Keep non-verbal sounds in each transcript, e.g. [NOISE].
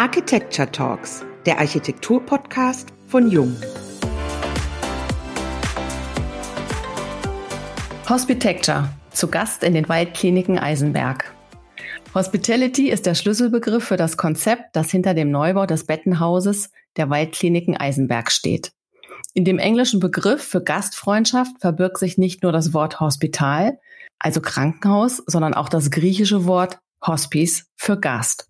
Architecture Talks, der Architektur-Podcast von Jung. Hospitecture, zu Gast in den Waldkliniken Eisenberg. Hospitality ist der Schlüsselbegriff für das Konzept, das hinter dem Neubau des Bettenhauses der Waldkliniken Eisenberg steht. In dem englischen Begriff für Gastfreundschaft verbirgt sich nicht nur das Wort Hospital, also Krankenhaus, sondern auch das griechische Wort Hospice für Gast.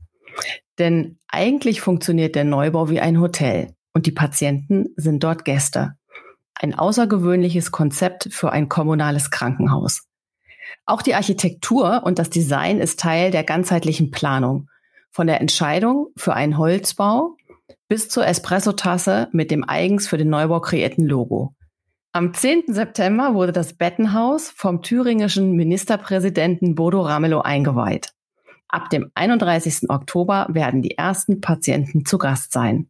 Denn eigentlich funktioniert der Neubau wie ein Hotel und die Patienten sind dort Gäste. Ein außergewöhnliches Konzept für ein kommunales Krankenhaus. Auch die Architektur und das Design ist Teil der ganzheitlichen Planung. Von der Entscheidung für einen Holzbau bis zur Espressotasse mit dem eigens für den Neubau kreierten Logo. Am 10. September wurde das Bettenhaus vom thüringischen Ministerpräsidenten Bodo Ramelow eingeweiht. Ab dem 31. Oktober werden die ersten Patienten zu Gast sein.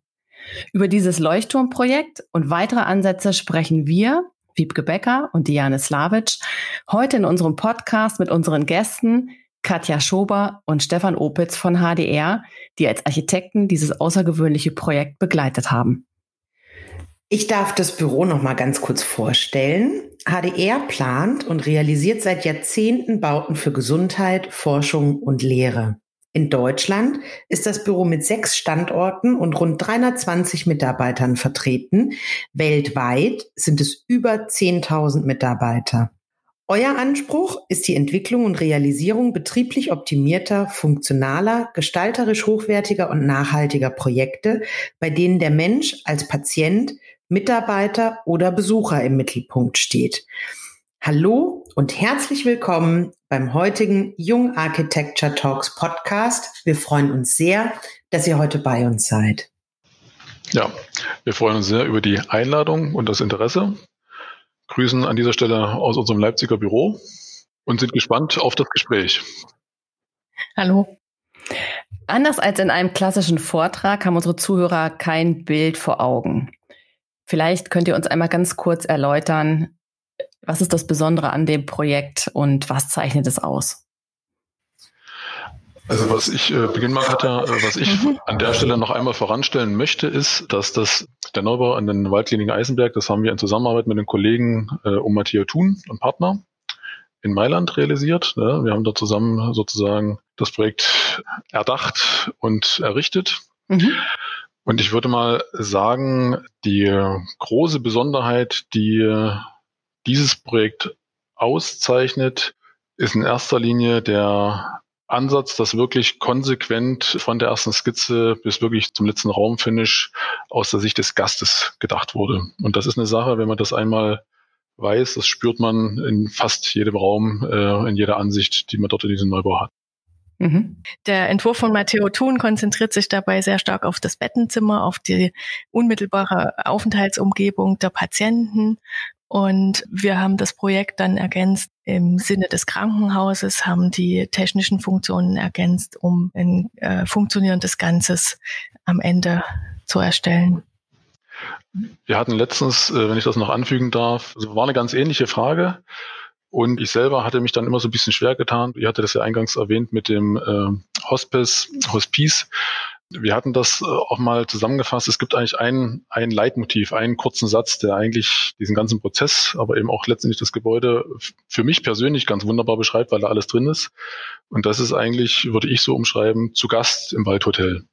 Über dieses Leuchtturmprojekt und weitere Ansätze sprechen wir, Wiebke Becker und Diane Slavic, heute in unserem Podcast mit unseren Gästen Katja Schober und Stefan Opitz von HDR, die als Architekten dieses außergewöhnliche Projekt begleitet haben. Ich darf das Büro noch mal ganz kurz vorstellen. HDR plant und realisiert seit Jahrzehnten Bauten für Gesundheit, Forschung und Lehre. In Deutschland ist das Büro mit sechs Standorten und rund 320 Mitarbeitern vertreten. Weltweit sind es über 10.000 Mitarbeiter. Euer Anspruch ist die Entwicklung und Realisierung betrieblich optimierter, funktionaler, gestalterisch hochwertiger und nachhaltiger Projekte, bei denen der Mensch als Patient, Mitarbeiter oder Besucher im Mittelpunkt steht. Hallo und herzlich willkommen beim heutigen Jung Architecture Talks Podcast. Wir freuen uns sehr, dass ihr heute bei uns seid. Ja, wir freuen uns sehr über die Einladung und das Interesse grüßen an dieser Stelle aus unserem Leipziger Büro und sind gespannt auf das Gespräch. Hallo. Anders als in einem klassischen Vortrag haben unsere Zuhörer kein Bild vor Augen. Vielleicht könnt ihr uns einmal ganz kurz erläutern, was ist das Besondere an dem Projekt und was zeichnet es aus? Also was ich äh, beginnen mag, hat ja, äh, was ich mhm. an der Stelle noch einmal voranstellen möchte, ist, dass das der Neubau an den Waldkliniken Eisenberg, das haben wir in Zusammenarbeit mit den Kollegen äh, um Matthias Thun und Partner in Mailand realisiert. Ne? Wir haben da zusammen sozusagen das Projekt erdacht und errichtet. Mhm. Und ich würde mal sagen, die große Besonderheit, die dieses Projekt auszeichnet, ist in erster Linie der Ansatz, dass wirklich konsequent von der ersten Skizze bis wirklich zum letzten Raumfinish aus der Sicht des Gastes gedacht wurde. Und das ist eine Sache, wenn man das einmal weiß, das spürt man in fast jedem Raum, äh, in jeder Ansicht, die man dort in diesem Neubau hat. Mhm. Der Entwurf von Matteo Thun konzentriert sich dabei sehr stark auf das Bettenzimmer, auf die unmittelbare Aufenthaltsumgebung der Patienten und wir haben das Projekt dann ergänzt im Sinne des Krankenhauses, haben die technischen Funktionen ergänzt, um ein äh, funktionierendes Ganzes am Ende zu erstellen. Wir hatten letztens, äh, wenn ich das noch anfügen darf, war eine ganz ähnliche Frage. Und ich selber hatte mich dann immer so ein bisschen schwer getan. Ihr hatte das ja eingangs erwähnt mit dem äh, Hospice, Hospice. Wir hatten das äh, auch mal zusammengefasst. Es gibt eigentlich ein, ein Leitmotiv, einen kurzen Satz, der eigentlich diesen ganzen Prozess, aber eben auch letztendlich das Gebäude für mich persönlich ganz wunderbar beschreibt, weil da alles drin ist. Und das ist eigentlich, würde ich so umschreiben, zu Gast im Waldhotel.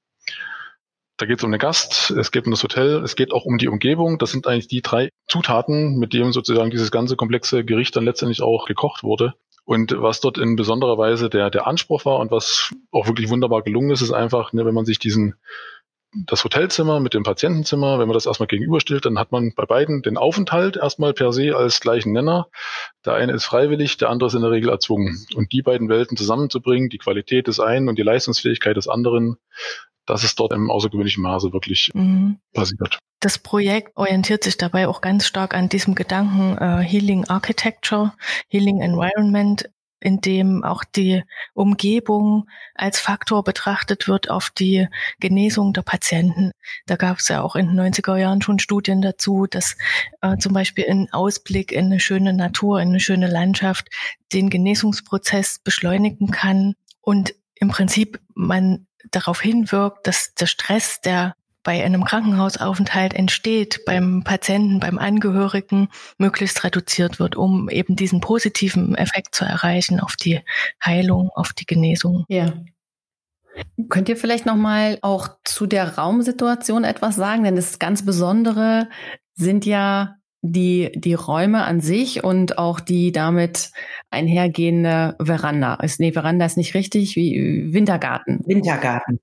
Da geht es um den Gast, es geht um das Hotel, es geht auch um die Umgebung. Das sind eigentlich die drei Zutaten, mit denen sozusagen dieses ganze komplexe Gericht dann letztendlich auch gekocht wurde. Und was dort in besonderer Weise der, der Anspruch war und was auch wirklich wunderbar gelungen ist, ist einfach, ne, wenn man sich diesen das Hotelzimmer mit dem Patientenzimmer, wenn man das erstmal gegenüberstellt, dann hat man bei beiden den Aufenthalt erstmal per se als gleichen Nenner. Der eine ist freiwillig, der andere ist in der Regel erzwungen. Und die beiden Welten zusammenzubringen, die Qualität des einen und die Leistungsfähigkeit des anderen, das ist dort im außergewöhnlichen Maße wirklich mhm. passiert. Das Projekt orientiert sich dabei auch ganz stark an diesem Gedanken äh, Healing Architecture, Healing Environment, in dem auch die Umgebung als Faktor betrachtet wird auf die Genesung der Patienten. Da gab es ja auch in den 90er Jahren schon Studien dazu, dass äh, zum Beispiel ein Ausblick in eine schöne Natur, in eine schöne Landschaft den Genesungsprozess beschleunigen kann und im Prinzip man darauf hinwirkt, dass der Stress, der bei einem Krankenhausaufenthalt entsteht, beim Patienten, beim Angehörigen, möglichst reduziert wird, um eben diesen positiven Effekt zu erreichen auf die Heilung, auf die Genesung. Ja. Könnt ihr vielleicht noch mal auch zu der Raumsituation etwas sagen? Denn das ganz Besondere sind ja die, die Räume an sich und auch die damit einhergehende Veranda. Ist, nee, Veranda ist nicht richtig, wie Wintergarten. Wintergarten.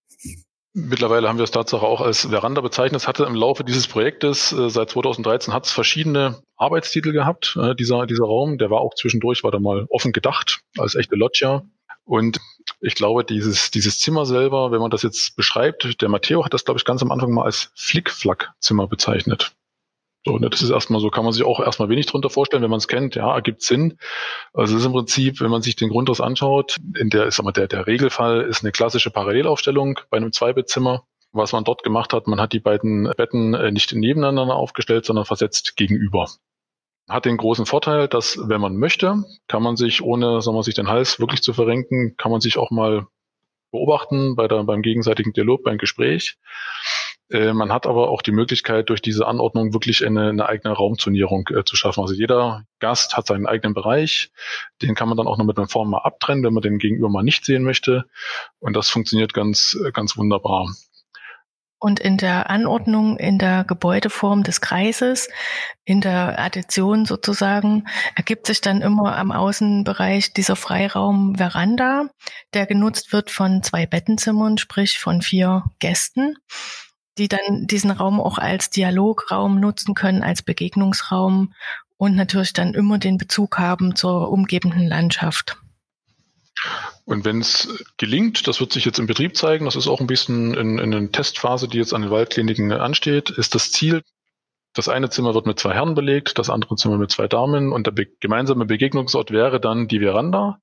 Mittlerweile haben wir es Tatsache auch als Veranda bezeichnet. Es hatte im Laufe dieses Projektes äh, seit 2013 hat es verschiedene Arbeitstitel gehabt. Äh, dieser, dieser Raum, der war auch zwischendurch, war da mal offen gedacht als echte Loggia. Und ich glaube, dieses, dieses Zimmer selber, wenn man das jetzt beschreibt, der Matteo hat das, glaube ich, ganz am Anfang mal als Flickflack-Zimmer bezeichnet. So, ne, das ist erstmal so, kann man sich auch erstmal wenig drunter vorstellen, wenn man es kennt, ja, ergibt Sinn. Also es ist im Prinzip, wenn man sich den Grundriss anschaut, in der, ist mal, der, der Regelfall ist eine klassische Parallelaufstellung bei einem Zweibettzimmer. Was man dort gemacht hat, man hat die beiden Betten äh, nicht nebeneinander aufgestellt, sondern versetzt gegenüber. Hat den großen Vorteil, dass wenn man möchte, kann man sich, ohne sagen wir, sich den Hals wirklich zu verrenken, kann man sich auch mal beobachten bei der, beim gegenseitigen Dialog, beim Gespräch. Äh, man hat aber auch die Möglichkeit, durch diese Anordnung wirklich eine, eine eigene Raumzonierung äh, zu schaffen. Also jeder Gast hat seinen eigenen Bereich. Den kann man dann auch noch mit einer Form mal abtrennen, wenn man den Gegenüber mal nicht sehen möchte. Und das funktioniert ganz, äh, ganz wunderbar. Und in der Anordnung, in der Gebäudeform des Kreises, in der Addition sozusagen, ergibt sich dann immer am Außenbereich dieser Freiraum Veranda, der genutzt wird von zwei Bettenzimmern, sprich von vier Gästen die dann diesen Raum auch als Dialograum nutzen können, als Begegnungsraum und natürlich dann immer den Bezug haben zur umgebenden Landschaft. Und wenn es gelingt, das wird sich jetzt im Betrieb zeigen, das ist auch ein bisschen in, in der Testphase, die jetzt an den Waldkliniken ansteht, ist das Ziel, das eine Zimmer wird mit zwei Herren belegt, das andere Zimmer mit zwei Damen und der be gemeinsame Begegnungsort wäre dann die Veranda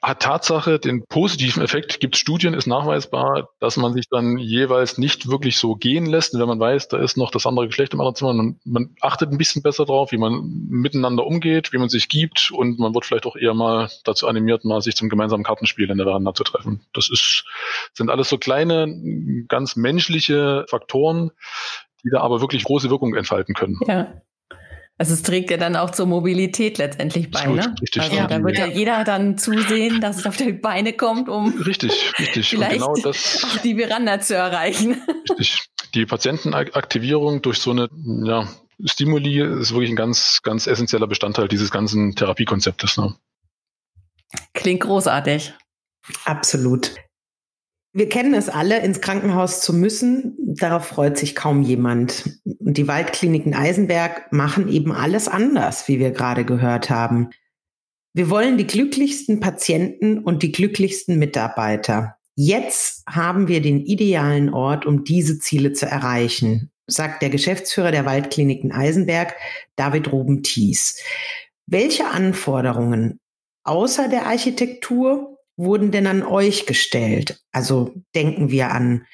hat Tatsache den positiven Effekt, gibt Studien, ist nachweisbar, dass man sich dann jeweils nicht wirklich so gehen lässt. Wenn man weiß, da ist noch das andere Geschlecht im anderen Zimmer, man, man achtet ein bisschen besser drauf, wie man miteinander umgeht, wie man sich gibt und man wird vielleicht auch eher mal dazu animiert, mal sich zum gemeinsamen Kartenspiel in der Veranda zu treffen. Das ist, sind alles so kleine, ganz menschliche Faktoren, die da aber wirklich große Wirkung entfalten können. Ja. Also es trägt ja dann auch zur Mobilität letztendlich bei, ne? Richtig, also ja, da wird ja jeder dann zusehen, dass es auf die Beine kommt, um richtig, richtig. vielleicht genau das, auch die Veranda zu erreichen. Richtig. Die Patientenaktivierung durch so eine ja, Stimuli ist wirklich ein ganz, ganz essentieller Bestandteil dieses ganzen Therapiekonzeptes. Ne? Klingt großartig. Absolut. Wir kennen es alle, ins Krankenhaus zu müssen. Darauf freut sich kaum jemand. Und die Waldkliniken Eisenberg machen eben alles anders, wie wir gerade gehört haben. Wir wollen die glücklichsten Patienten und die glücklichsten Mitarbeiter. Jetzt haben wir den idealen Ort, um diese Ziele zu erreichen, sagt der Geschäftsführer der Waldkliniken Eisenberg, David Ruben-Thies. Welche Anforderungen außer der Architektur wurden denn an euch gestellt? Also denken wir an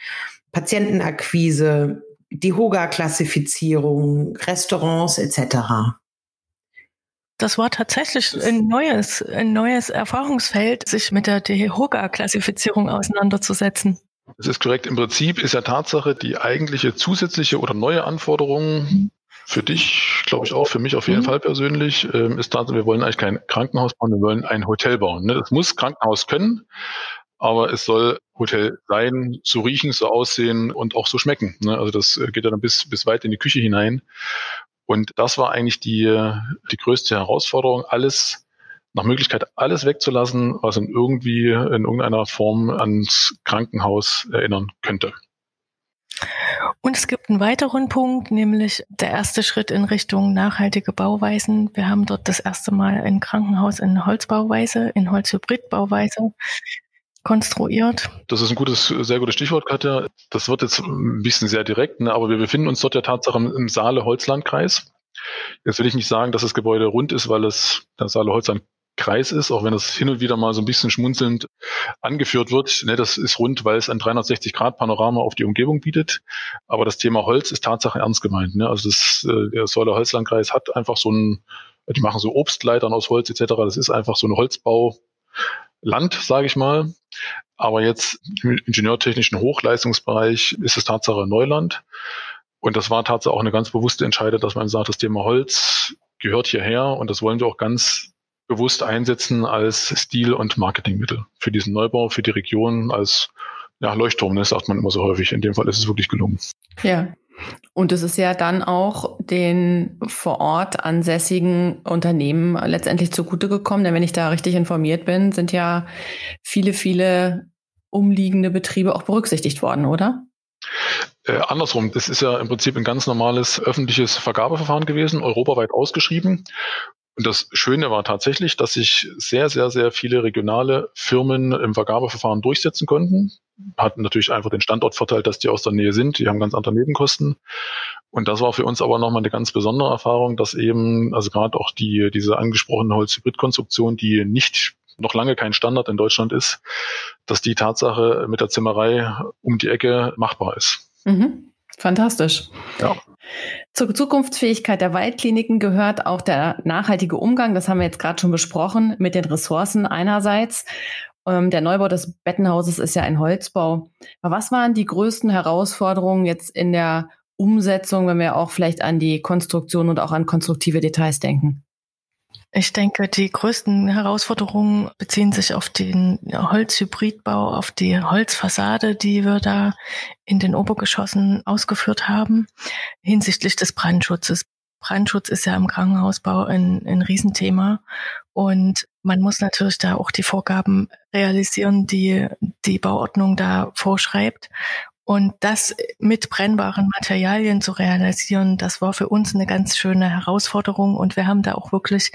Patientenakquise, die Hoga-Klassifizierung, Restaurants etc. Das war tatsächlich ein neues, ein neues Erfahrungsfeld, sich mit der DEHOGA-Klassifizierung auseinanderzusetzen. Das ist korrekt. Im Prinzip ist ja Tatsache die eigentliche zusätzliche oder neue Anforderung für dich, glaube ich auch, für mich auf jeden mhm. Fall persönlich, ähm, ist da, wir wollen eigentlich kein Krankenhaus bauen, wir wollen ein Hotel bauen. Ne? Es muss Krankenhaus können, aber es soll Hotel sein, so riechen, so aussehen und auch so schmecken. Ne? Also das äh, geht ja dann bis, bis weit in die Küche hinein. Und das war eigentlich die, die größte Herausforderung, alles nach Möglichkeit alles wegzulassen, was in irgendwie in irgendeiner Form ans Krankenhaus erinnern könnte. Und es gibt einen weiteren Punkt, nämlich der erste Schritt in Richtung nachhaltige Bauweisen. Wir haben dort das erste Mal ein Krankenhaus in Holzbauweise, in Holzhybridbauweise konstruiert. Das ist ein gutes, sehr gutes Stichwort, Katja. Das wird jetzt ein bisschen sehr direkt, ne, aber wir befinden uns dort ja tatsächlich im Saale-Holzlandkreis. Jetzt will ich nicht sagen, dass das Gebäude rund ist, weil es der Saale-Holzland Kreis ist, auch wenn das hin und wieder mal so ein bisschen schmunzelnd angeführt wird. Ne, das ist rund, weil es ein 360-Grad-Panorama auf die Umgebung bietet. Aber das Thema Holz ist Tatsache ernst gemeint. Ne? Also das, äh, der Säuler Holzlandkreis hat einfach so ein, die machen so Obstleitern aus Holz etc. Das ist einfach so ein Holzbauland, sage ich mal. Aber jetzt im ingenieurtechnischen Hochleistungsbereich ist es Tatsache Neuland. Und das war tatsächlich auch eine ganz bewusste Entscheidung, dass man sagt, das Thema Holz gehört hierher und das wollen wir auch ganz bewusst einsetzen als Stil- und Marketingmittel für diesen Neubau, für die Region als ja, Leuchtturm, das sagt man immer so häufig. In dem Fall ist es wirklich gelungen. Ja. Und es ist ja dann auch den vor Ort ansässigen Unternehmen letztendlich zugute gekommen, denn wenn ich da richtig informiert bin, sind ja viele, viele umliegende Betriebe auch berücksichtigt worden, oder? Äh, andersrum, das ist ja im Prinzip ein ganz normales öffentliches Vergabeverfahren gewesen, europaweit ausgeschrieben. Und das Schöne war tatsächlich, dass sich sehr, sehr, sehr viele regionale Firmen im Vergabeverfahren durchsetzen konnten. Hatten natürlich einfach den Standortvorteil, dass die aus der Nähe sind. Die haben ganz andere Nebenkosten. Und das war für uns aber nochmal eine ganz besondere Erfahrung, dass eben, also gerade auch die, diese angesprochene Holzhybridkonstruktion, die nicht noch lange kein Standard in Deutschland ist, dass die Tatsache mit der Zimmerei um die Ecke machbar ist. Mhm. Fantastisch. Ja. Zur Zukunftsfähigkeit der Waldkliniken gehört auch der nachhaltige Umgang, das haben wir jetzt gerade schon besprochen, mit den Ressourcen einerseits. Ähm, der Neubau des Bettenhauses ist ja ein Holzbau. Aber was waren die größten Herausforderungen jetzt in der Umsetzung, wenn wir auch vielleicht an die Konstruktion und auch an konstruktive Details denken? Ich denke, die größten Herausforderungen beziehen sich auf den Holzhybridbau, auf die Holzfassade, die wir da in den Obergeschossen ausgeführt haben, hinsichtlich des Brandschutzes. Brandschutz ist ja im Krankenhausbau ein, ein Riesenthema und man muss natürlich da auch die Vorgaben realisieren, die die Bauordnung da vorschreibt. Und das mit brennbaren Materialien zu realisieren, das war für uns eine ganz schöne Herausforderung. Und wir haben da auch wirklich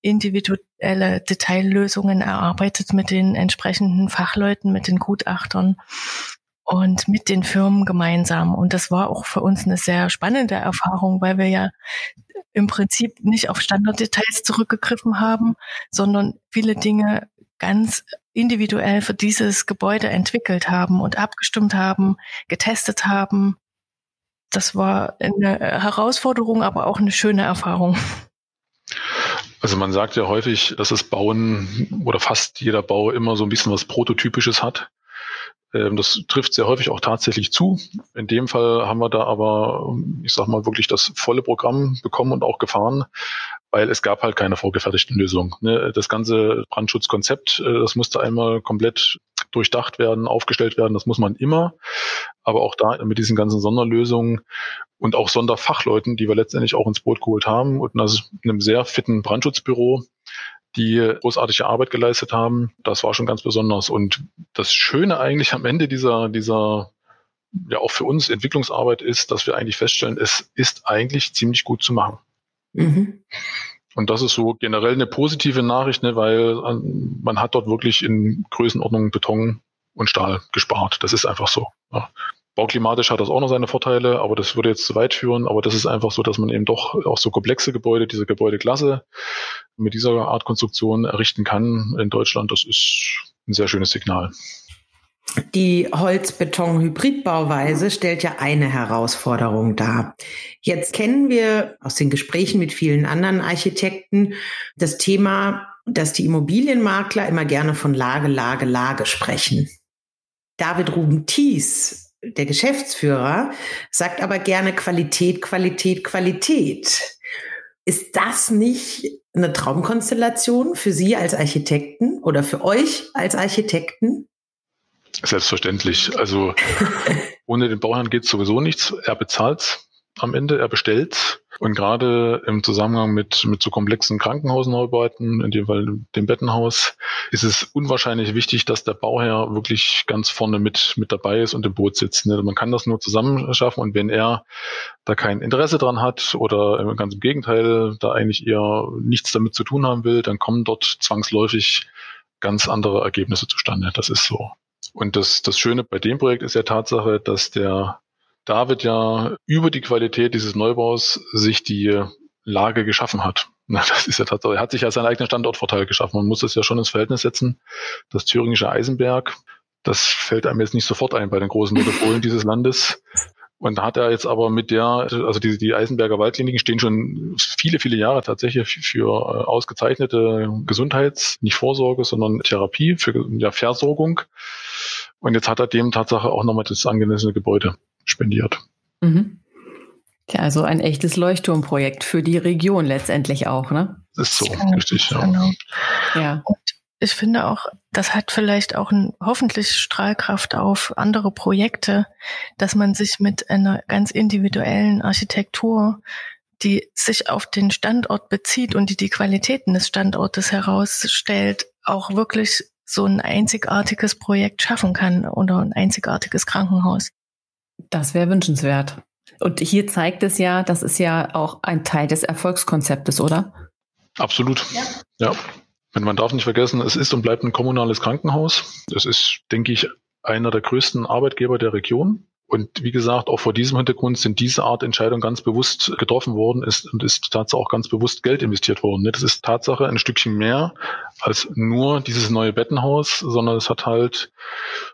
individuelle Detaillösungen erarbeitet mit den entsprechenden Fachleuten, mit den Gutachtern und mit den Firmen gemeinsam. Und das war auch für uns eine sehr spannende Erfahrung, weil wir ja im Prinzip nicht auf Standarddetails zurückgegriffen haben, sondern viele Dinge ganz individuell für dieses Gebäude entwickelt haben und abgestimmt haben, getestet haben. Das war eine Herausforderung, aber auch eine schöne Erfahrung. Also man sagt ja häufig, dass das Bauen oder fast jeder Bau immer so ein bisschen was Prototypisches hat. Ähm, das trifft sehr häufig auch tatsächlich zu. In dem Fall haben wir da aber, ich sag mal, wirklich das volle Programm bekommen und auch gefahren, weil es gab halt keine vorgefertigten Lösungen. Ne? Das ganze Brandschutzkonzept, äh, das musste einmal komplett durchdacht werden, aufgestellt werden. Das muss man immer. Aber auch da mit diesen ganzen Sonderlösungen und auch Sonderfachleuten, die wir letztendlich auch ins Boot geholt haben und also einem sehr fitten Brandschutzbüro, die großartige Arbeit geleistet haben. Das war schon ganz besonders. Und das Schöne eigentlich am Ende dieser, dieser ja auch für uns Entwicklungsarbeit ist, dass wir eigentlich feststellen, es ist eigentlich ziemlich gut zu machen. Mhm. Und das ist so generell eine positive Nachricht, ne, weil ähm, man hat dort wirklich in Größenordnung Beton und Stahl gespart. Das ist einfach so. Ja. Bauklimatisch hat das auch noch seine Vorteile, aber das würde jetzt zu weit führen. Aber das ist einfach so, dass man eben doch auch so komplexe Gebäude, diese Gebäudeklasse mit dieser Art Konstruktion errichten kann in Deutschland. Das ist ein sehr schönes Signal. Die Holz-Beton-Hybridbauweise stellt ja eine Herausforderung dar. Jetzt kennen wir aus den Gesprächen mit vielen anderen Architekten das Thema, dass die Immobilienmakler immer gerne von Lage, Lage, Lage sprechen. David Ruben Thies der Geschäftsführer, sagt aber gerne Qualität, Qualität, Qualität. Ist das nicht eine Traumkonstellation für Sie als Architekten oder für euch als Architekten? Selbstverständlich. Also ohne den Bauherrn geht sowieso nichts. Er bezahlt am Ende, er bestellt. Und gerade im Zusammenhang mit, mit so komplexen Krankenhausneubauten, in dem Fall dem Bettenhaus, ist es unwahrscheinlich wichtig, dass der Bauherr wirklich ganz vorne mit, mit dabei ist und im Boot sitzt. Ne? Man kann das nur zusammen schaffen und wenn er da kein Interesse dran hat oder ganz im Gegenteil, da eigentlich eher nichts damit zu tun haben will, dann kommen dort zwangsläufig ganz andere Ergebnisse zustande. Das ist so. Und das, das Schöne bei dem Projekt ist ja Tatsache, dass der David ja über die Qualität dieses Neubaus sich die Lage geschaffen hat. [LAUGHS] Das ist ja tatsächlich, er hat sich ja seinen eigenen Standortvorteil geschaffen. Man muss das ja schon ins Verhältnis setzen. Das thüringische Eisenberg, das fällt einem jetzt nicht sofort ein bei den großen Metropolen dieses Landes. Und da hat er jetzt aber mit der, also die, die Eisenberger Waldkliniken stehen schon viele, viele Jahre tatsächlich für äh, ausgezeichnete Gesundheits-, nicht Vorsorge, sondern Therapie, für ja, Versorgung Und jetzt hat er dem Tatsache auch nochmal das angemessene Gebäude spendiert. Mhm. Ja, also ein echtes Leuchtturmprojekt für die Region letztendlich auch, ne? Das ist so, genau, richtig, ja. Genau. ja. Und ich finde auch, das hat vielleicht auch ein, hoffentlich Strahlkraft auf andere Projekte, dass man sich mit einer ganz individuellen Architektur, die sich auf den Standort bezieht und die die Qualitäten des Standortes herausstellt, auch wirklich so ein einzigartiges Projekt schaffen kann oder ein einzigartiges Krankenhaus. Das wäre wünschenswert. Und hier zeigt es ja, das ist ja auch ein Teil des Erfolgskonzeptes, oder? Absolut. Ja. ja. Man darf nicht vergessen, es ist und bleibt ein kommunales Krankenhaus. Es ist, denke ich, einer der größten Arbeitgeber der Region. Und wie gesagt, auch vor diesem Hintergrund sind diese Art Entscheidungen ganz bewusst getroffen worden ist und ist Tatsache auch ganz bewusst Geld investiert worden. Das ist Tatsache ein Stückchen mehr als nur dieses neue Bettenhaus, sondern es hat halt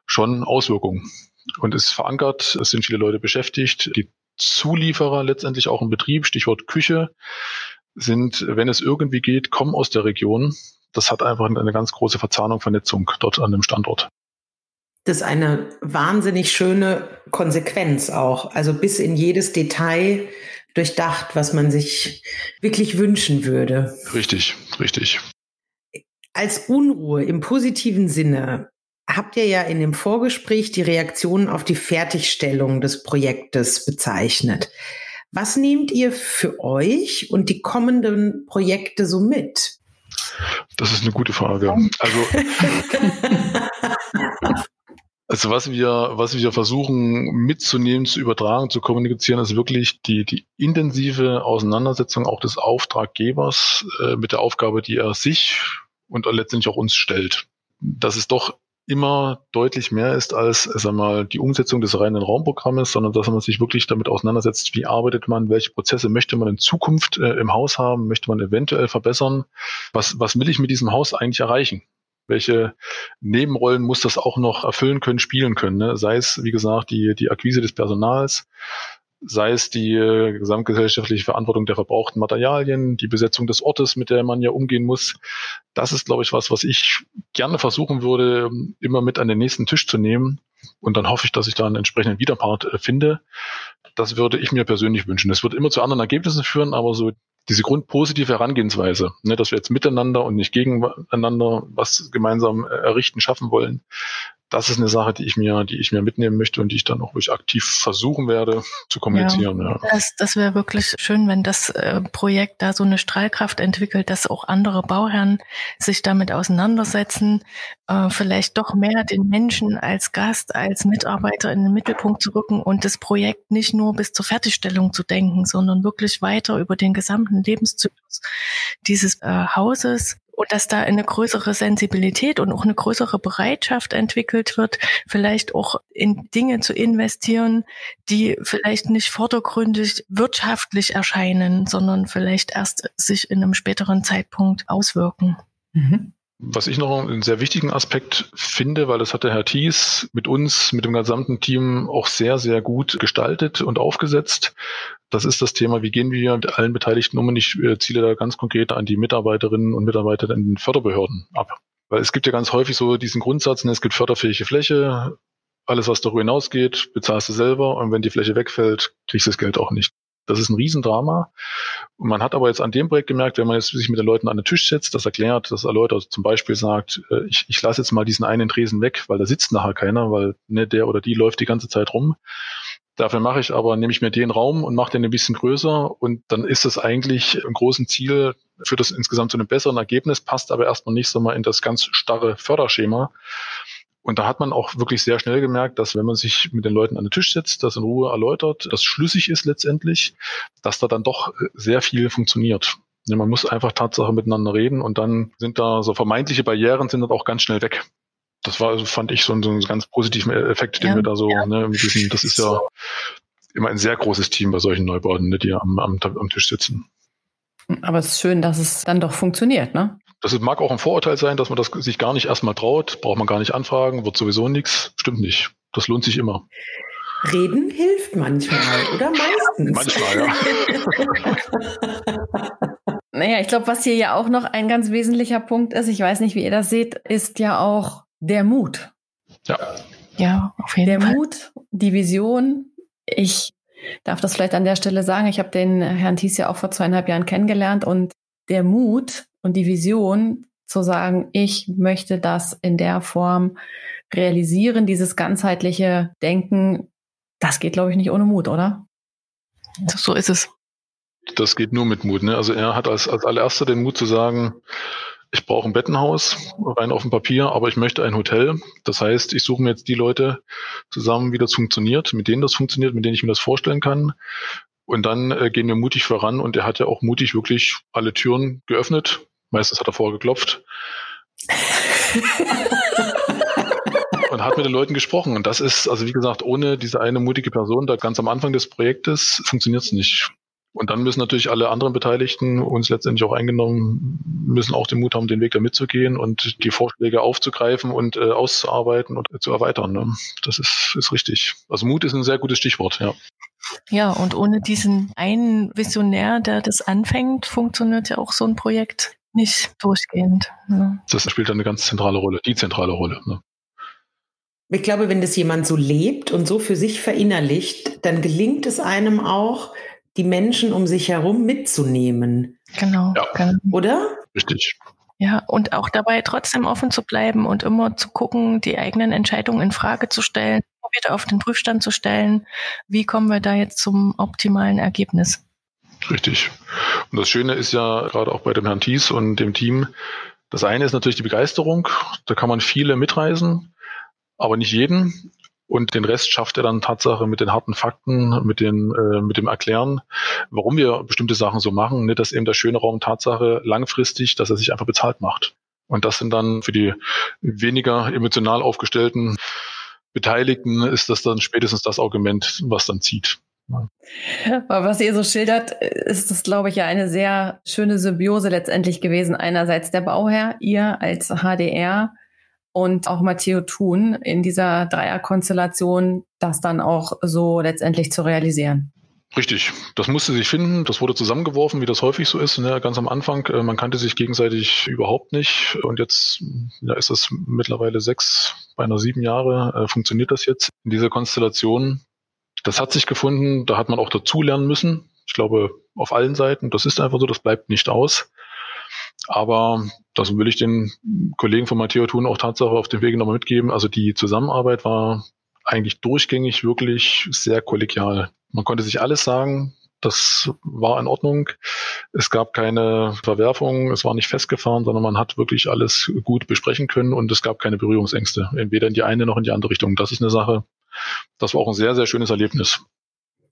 schon Auswirkungen und ist verankert. Es sind viele Leute beschäftigt. Die Zulieferer letztendlich auch im Betrieb, Stichwort Küche, sind, wenn es irgendwie geht, kommen aus der Region. Das hat einfach eine ganz große Verzahnung, Vernetzung dort an dem Standort. Das ist eine wahnsinnig schöne Konsequenz auch. Also bis in jedes Detail durchdacht, was man sich wirklich wünschen würde. Richtig, richtig. Als Unruhe im positiven Sinne habt ihr ja in dem Vorgespräch die Reaktionen auf die Fertigstellung des Projektes bezeichnet. Was nehmt ihr für euch und die kommenden Projekte so mit? Das ist eine gute Frage. Also, [LAUGHS] [LAUGHS] also was wir, was wir versuchen mitzunehmen, zu übertragen, zu kommunizieren, ist wirklich die, die intensive Auseinandersetzung auch des Auftraggebers äh, mit der Aufgabe, die er sich und letztendlich auch uns stellt. Das ist doch immer deutlich mehr ist als, sag mal, die Umsetzung des reinen Raumprogrammes, sondern dass man sich wirklich damit auseinandersetzt, wie arbeitet man, welche Prozesse möchte man in Zukunft äh, im Haus haben, möchte man eventuell verbessern, was, was will ich mit diesem Haus eigentlich erreichen? Welche Nebenrollen muss das auch noch erfüllen können, spielen können? Ne? Sei es, wie gesagt, die, die Akquise des Personals, sei es die äh, gesamtgesellschaftliche Verantwortung der verbrauchten Materialien, die Besetzung des Ortes, mit der man ja umgehen muss. Das ist, glaube ich, was, was ich gerne versuchen würde, immer mit an den nächsten Tisch zu nehmen. Und dann hoffe ich, dass ich da einen entsprechenden Widerpart äh, finde. Das würde ich mir persönlich wünschen. Das wird immer zu anderen Ergebnissen führen, aber so diese grundpositive Herangehensweise, ne, dass wir jetzt miteinander und nicht gegeneinander was gemeinsam äh, errichten, schaffen wollen, das ist eine Sache, die ich mir, die ich mir mitnehmen möchte und die ich dann auch ruhig aktiv versuchen werde zu kommunizieren. Ja, ja. Das, das wäre wirklich schön, wenn das äh, Projekt da so eine Strahlkraft entwickelt, dass auch andere Bauherren sich damit auseinandersetzen, äh, vielleicht doch mehr den Menschen als Gast, als Mitarbeiter in den Mittelpunkt zu rücken und das Projekt nicht nur bis zur Fertigstellung zu denken, sondern wirklich weiter über den gesamten Lebenszyklus dieses äh, Hauses und dass da eine größere Sensibilität und auch eine größere Bereitschaft entwickelt wird, vielleicht auch in Dinge zu investieren, die vielleicht nicht vordergründig wirtschaftlich erscheinen, sondern vielleicht erst sich in einem späteren Zeitpunkt auswirken. Mhm. Was ich noch einen sehr wichtigen Aspekt finde, weil das hat der Herr Thies mit uns, mit dem gesamten Team auch sehr, sehr gut gestaltet und aufgesetzt. Das ist das Thema, wie gehen wir mit allen Beteiligten um und ich äh, ziele da ganz konkret an die Mitarbeiterinnen und Mitarbeiter in den Förderbehörden ab. Weil es gibt ja ganz häufig so diesen Grundsatz, ne, es gibt förderfähige Fläche, alles was darüber hinausgeht, bezahlst du selber und wenn die Fläche wegfällt, kriegst du das Geld auch nicht. Das ist ein Riesendrama. Und man hat aber jetzt an dem Projekt gemerkt, wenn man jetzt sich mit den Leuten an den Tisch setzt, das erklärt, das erläutert, zum Beispiel sagt, äh, ich, ich lasse jetzt mal diesen einen Tresen weg, weil da sitzt nachher keiner, weil ne, der oder die läuft die ganze Zeit rum. Dafür mache ich aber, nehme ich mir den Raum und mache den ein bisschen größer und dann ist es eigentlich im großen Ziel, für das insgesamt zu einem besseren Ergebnis, passt aber erstmal nicht so mal in das ganz starre Förderschema. Und da hat man auch wirklich sehr schnell gemerkt, dass wenn man sich mit den Leuten an den Tisch setzt, das in Ruhe erläutert, das schlüssig ist letztendlich, dass da dann doch sehr viel funktioniert. Man muss einfach Tatsache miteinander reden und dann sind da so vermeintliche Barrieren sind dann auch ganz schnell weg. Das war, also fand ich so ein, so ein ganz positiven Effekt, den ja, wir da so, ja. ne, mit diesem, das ist ja immer ein sehr großes Team bei solchen Neubauten, ne, die am, am, am Tisch sitzen. Aber es ist schön, dass es dann doch funktioniert, ne? Das mag auch ein Vorurteil sein, dass man das sich gar nicht erstmal traut, braucht man gar nicht anfragen, wird sowieso nichts. Stimmt nicht. Das lohnt sich immer. Reden hilft manchmal oder meistens. Manchmal, ja. [LAUGHS] naja, ich glaube, was hier ja auch noch ein ganz wesentlicher Punkt ist, ich weiß nicht, wie ihr das seht, ist ja auch der Mut. Ja. Ja, auf jeden der Fall. Der Mut, die Vision. Ich darf das vielleicht an der Stelle sagen. Ich habe den Herrn Thies ja auch vor zweieinhalb Jahren kennengelernt und der Mut und die Vision zu sagen, ich möchte das in der Form realisieren, dieses ganzheitliche Denken, das geht, glaube ich, nicht ohne Mut, oder? So ist es. Das geht nur mit Mut. Ne? Also er hat als, als allererster den Mut zu sagen, ich brauche ein Bettenhaus, rein auf dem Papier, aber ich möchte ein Hotel. Das heißt, ich suche mir jetzt die Leute zusammen, wie das funktioniert, mit denen das funktioniert, mit denen ich mir das vorstellen kann. Und dann äh, gehen wir mutig voran und er hat ja auch mutig wirklich alle Türen geöffnet. Meistens hat er vorgeklopft. [LAUGHS] und hat mit den Leuten gesprochen. Und das ist, also wie gesagt, ohne diese eine mutige Person da ganz am Anfang des Projektes funktioniert es nicht. Und dann müssen natürlich alle anderen Beteiligten uns letztendlich auch eingenommen, müssen auch den Mut haben, den Weg da mitzugehen und die Vorschläge aufzugreifen und äh, auszuarbeiten und äh, zu erweitern. Ne? Das ist, ist richtig. Also Mut ist ein sehr gutes Stichwort, ja. Ja, und ohne diesen einen Visionär, der das anfängt, funktioniert ja auch so ein Projekt nicht durchgehend. Ne? Das spielt dann eine ganz zentrale Rolle, die zentrale Rolle. Ne? Ich glaube, wenn das jemand so lebt und so für sich verinnerlicht, dann gelingt es einem auch, die Menschen um sich herum mitzunehmen. Genau. Ja. genau. Oder? Richtig. Ja, und auch dabei trotzdem offen zu bleiben und immer zu gucken, die eigenen Entscheidungen in Frage zu stellen, wieder auf den Prüfstand zu stellen. Wie kommen wir da jetzt zum optimalen Ergebnis? Richtig. Und das Schöne ist ja gerade auch bei dem Herrn Thies und dem Team, das eine ist natürlich die Begeisterung. Da kann man viele mitreisen, aber nicht jeden. Und den Rest schafft er dann Tatsache mit den harten Fakten, mit, den, äh, mit dem Erklären, warum wir bestimmte Sachen so machen. Nicht, dass eben der schöne Raum Tatsache langfristig, dass er sich einfach bezahlt macht. Und das sind dann für die weniger emotional aufgestellten Beteiligten ist das dann spätestens das Argument, was dann zieht. Was ihr so schildert, ist das, glaube ich, ja eine sehr schöne Symbiose letztendlich gewesen. Einerseits der Bauherr, ihr als HDR und auch Matteo Thun in dieser Dreierkonstellation, das dann auch so letztendlich zu realisieren. Richtig, das musste sich finden, das wurde zusammengeworfen, wie das häufig so ist, ne? ganz am Anfang. Äh, man kannte sich gegenseitig überhaupt nicht und jetzt ja, ist es mittlerweile sechs, beinahe sieben Jahre, äh, funktioniert das jetzt in dieser Konstellation. Das hat sich gefunden, da hat man auch dazulernen müssen. Ich glaube, auf allen Seiten, das ist einfach so, das bleibt nicht aus. Aber das will ich den Kollegen von Matteo Thun auch Tatsache auf dem Wege nochmal mitgeben. Also die Zusammenarbeit war eigentlich durchgängig wirklich sehr kollegial. Man konnte sich alles sagen. Das war in Ordnung. Es gab keine Verwerfung, es war nicht festgefahren, sondern man hat wirklich alles gut besprechen können und es gab keine Berührungsängste, weder in die eine noch in die andere Richtung. Das ist eine Sache, das war auch ein sehr, sehr schönes Erlebnis.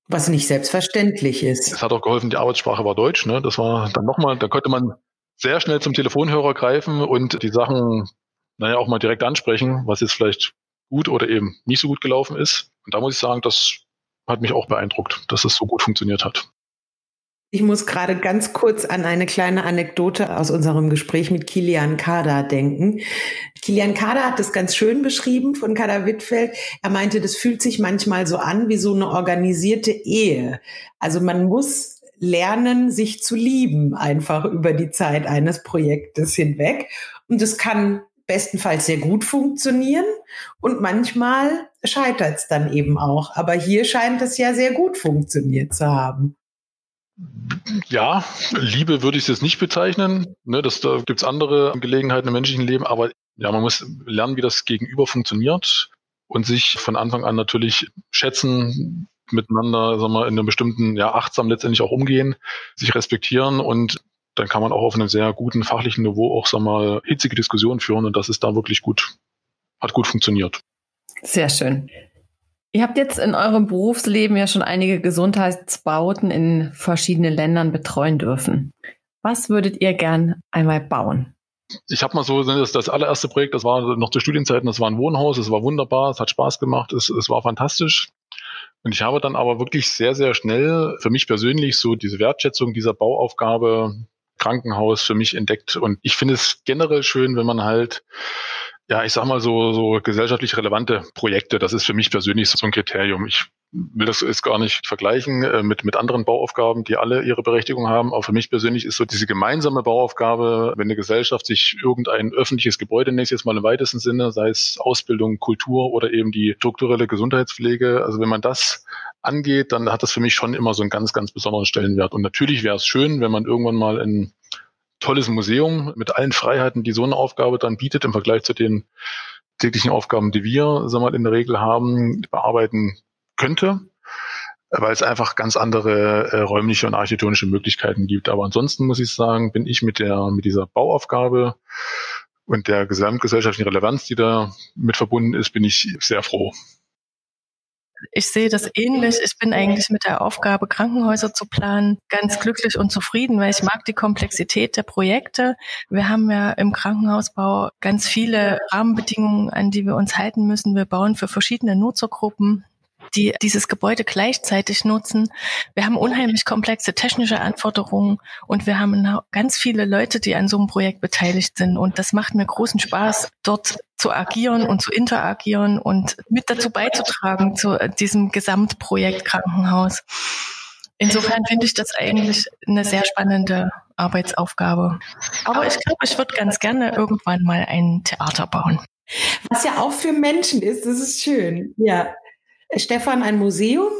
Was nicht selbstverständlich ist. Es hat auch geholfen, die Arbeitssprache war Deutsch. Ne? Das war dann nochmal, da konnte man sehr schnell zum Telefonhörer greifen und die Sachen, naja, auch mal direkt ansprechen, was jetzt vielleicht gut oder eben nicht so gut gelaufen ist. Und da muss ich sagen, das hat mich auch beeindruckt, dass es so gut funktioniert hat. Ich muss gerade ganz kurz an eine kleine Anekdote aus unserem Gespräch mit Kilian Kader denken. Kilian Kader hat das ganz schön beschrieben von Kader Wittfeld. Er meinte, das fühlt sich manchmal so an wie so eine organisierte Ehe. Also man muss lernen, sich zu lieben, einfach über die Zeit eines Projektes hinweg. Und es kann bestenfalls sehr gut funktionieren und manchmal scheitert es dann eben auch. Aber hier scheint es ja sehr gut funktioniert zu haben. Ja, Liebe würde ich es jetzt nicht bezeichnen. Ne, das, da gibt es andere Gelegenheiten im menschlichen Leben, aber ja, man muss lernen, wie das Gegenüber funktioniert und sich von Anfang an natürlich schätzen, miteinander, sagen wir, in einem bestimmten, ja, achtsam letztendlich auch umgehen, sich respektieren und dann kann man auch auf einem sehr guten fachlichen Niveau auch, wir mal, hitzige Diskussionen führen und das ist da wirklich gut, hat gut funktioniert. Sehr schön. Ihr habt jetzt in eurem Berufsleben ja schon einige Gesundheitsbauten in verschiedenen Ländern betreuen dürfen. Was würdet ihr gern einmal bauen? Ich habe mal so, das, das allererste Projekt, das war noch zu Studienzeiten, das war ein Wohnhaus, es war wunderbar, es hat Spaß gemacht, es, es war fantastisch. Und ich habe dann aber wirklich sehr, sehr schnell für mich persönlich so diese Wertschätzung dieser Bauaufgabe Krankenhaus für mich entdeckt. Und ich finde es generell schön, wenn man halt Ja, ich sag mal so, so gesellschaftlich relevante Projekte, das ist für mich persönlich so ein Kriterium. Ich will das jetzt gar nicht vergleichen äh, mit, mit anderen Bauaufgaben, die alle ihre Berechtigung haben. Aber für mich persönlich ist so diese gemeinsame Bauaufgabe, wenn eine Gesellschaft sich irgendein öffentliches Gebäude nächstes Mal im weitesten Sinne, sei es Ausbildung, Kultur oder eben die strukturelle Gesundheitspflege, also wenn man das angeht, dann hat das für mich schon immer so einen ganz, ganz besonderen Stellenwert. Und natürlich wäre es schön, wenn man irgendwann mal ein tolles Museum mit allen Freiheiten, die so eine Aufgabe dann bietet im Vergleich zu den täglichen Aufgaben, die wir sagen wir mal, in der Regel haben, bearbeiten könnte, weil es einfach ganz andere äh, räumliche und architektonische Möglichkeiten gibt. Aber ansonsten muss ich sagen, bin ich mit der mit dieser Bauaufgabe und der gesamtgesellschaftlichen Relevanz, die da mit verbunden ist, bin ich sehr froh. Ich sehe das ähnlich. Ich bin eigentlich mit der Aufgabe, Krankenhäuser zu planen, ganz glücklich und zufrieden, weil ich mag die Komplexität der Projekte. Wir haben ja im Krankenhausbau ganz viele Rahmenbedingungen, an die wir uns halten müssen. Wir bauen für verschiedene Nutzergruppen die dieses Gebäude gleichzeitig nutzen. Wir haben unheimlich komplexe technische Anforderungen und wir haben ganz viele Leute, die an so einem Projekt beteiligt sind. Und das macht mir großen Spaß, dort zu agieren und zu interagieren und mit dazu beizutragen zu diesem Gesamtprojekt Krankenhaus. Insofern finde ich das eigentlich eine sehr spannende Arbeitsaufgabe. Aber ich glaube, ich würde ganz gerne irgendwann mal ein Theater bauen. Was ja auch für Menschen ist, das ist schön. Ja. Stefan, ein Museum,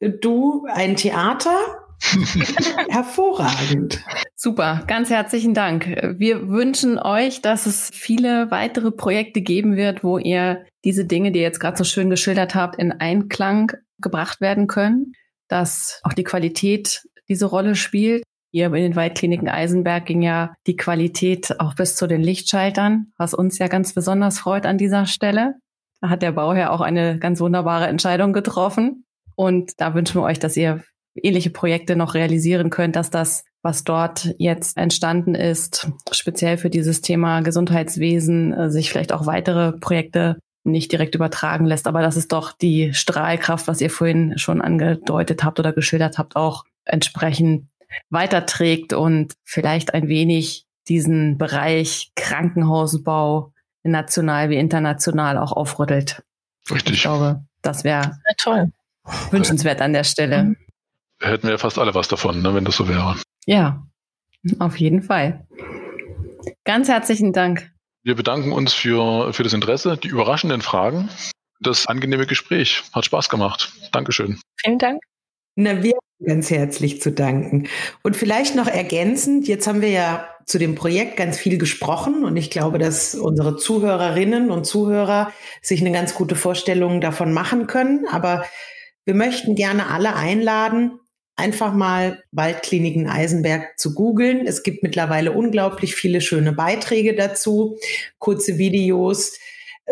du ein Theater. [LAUGHS] Hervorragend. Super, ganz herzlichen Dank. Wir wünschen euch, dass es viele weitere Projekte geben wird, wo ihr diese Dinge, die ihr jetzt gerade so schön geschildert habt, in Einklang gebracht werden können, dass auch die Qualität diese Rolle spielt. Hier in den Waldkliniken Eisenberg ging ja die Qualität auch bis zu den Lichtschaltern, was uns ja ganz besonders freut an dieser Stelle. Da hat der Bauherr auch eine ganz wunderbare Entscheidung getroffen. Und da wünschen wir euch, dass ihr ähnliche Projekte noch realisieren könnt, dass das, was dort jetzt entstanden ist, speziell für dieses Thema Gesundheitswesen, äh, sich vielleicht auch weitere Projekte nicht direkt übertragen lässt, aber dass es doch die Strahlkraft, was ihr vorhin schon angedeutet habt oder geschildert habt, auch entsprechend weiterträgt und vielleicht ein wenig diesen Bereich Krankenhausbau national wie international auch aufrüttelt. Richtig. Ich glaube, das wäre toll. Wünschenswert an der Stelle. Hätten wir fast alle was davon, ne, wenn das so wäre. Ja, auf jeden Fall. Ganz herzlichen Dank. Wir bedanken uns für, für das Interesse, die überraschenden Fragen, das angenehme Gespräch. Hat Spaß gemacht. Dankeschön. Vielen Dank. Na, wir ganz herzlich zu danken. Und vielleicht noch ergänzend, jetzt haben wir ja zu dem Projekt ganz viel gesprochen und ich glaube, dass unsere Zuhörerinnen und Zuhörer sich eine ganz gute Vorstellung davon machen können. Aber wir möchten gerne alle einladen, einfach mal Waldkliniken Eisenberg zu googeln. Es gibt mittlerweile unglaublich viele schöne Beiträge dazu, kurze Videos.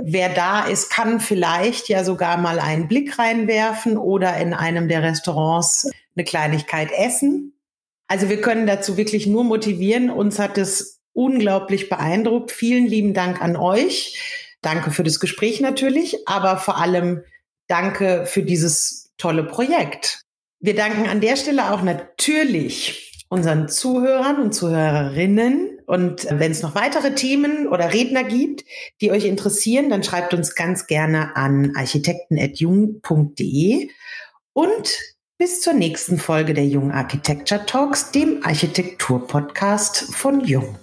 Wer da ist, kann vielleicht ja sogar mal einen Blick reinwerfen oder in einem der Restaurants eine Kleinigkeit essen. Also wir können dazu wirklich nur motivieren. Uns hat es unglaublich beeindruckt. Vielen lieben Dank an euch. Danke für das Gespräch natürlich, aber vor allem danke für dieses tolle Projekt. Wir danken an der Stelle auch natürlich unseren Zuhörern und Zuhörerinnen. Und wenn es noch weitere Themen oder Redner gibt, die euch interessieren, dann schreibt uns ganz gerne an architekten.jung.de. Und bis zur nächsten Folge der Jung Architecture Talks, dem Architektur-Podcast von Jung.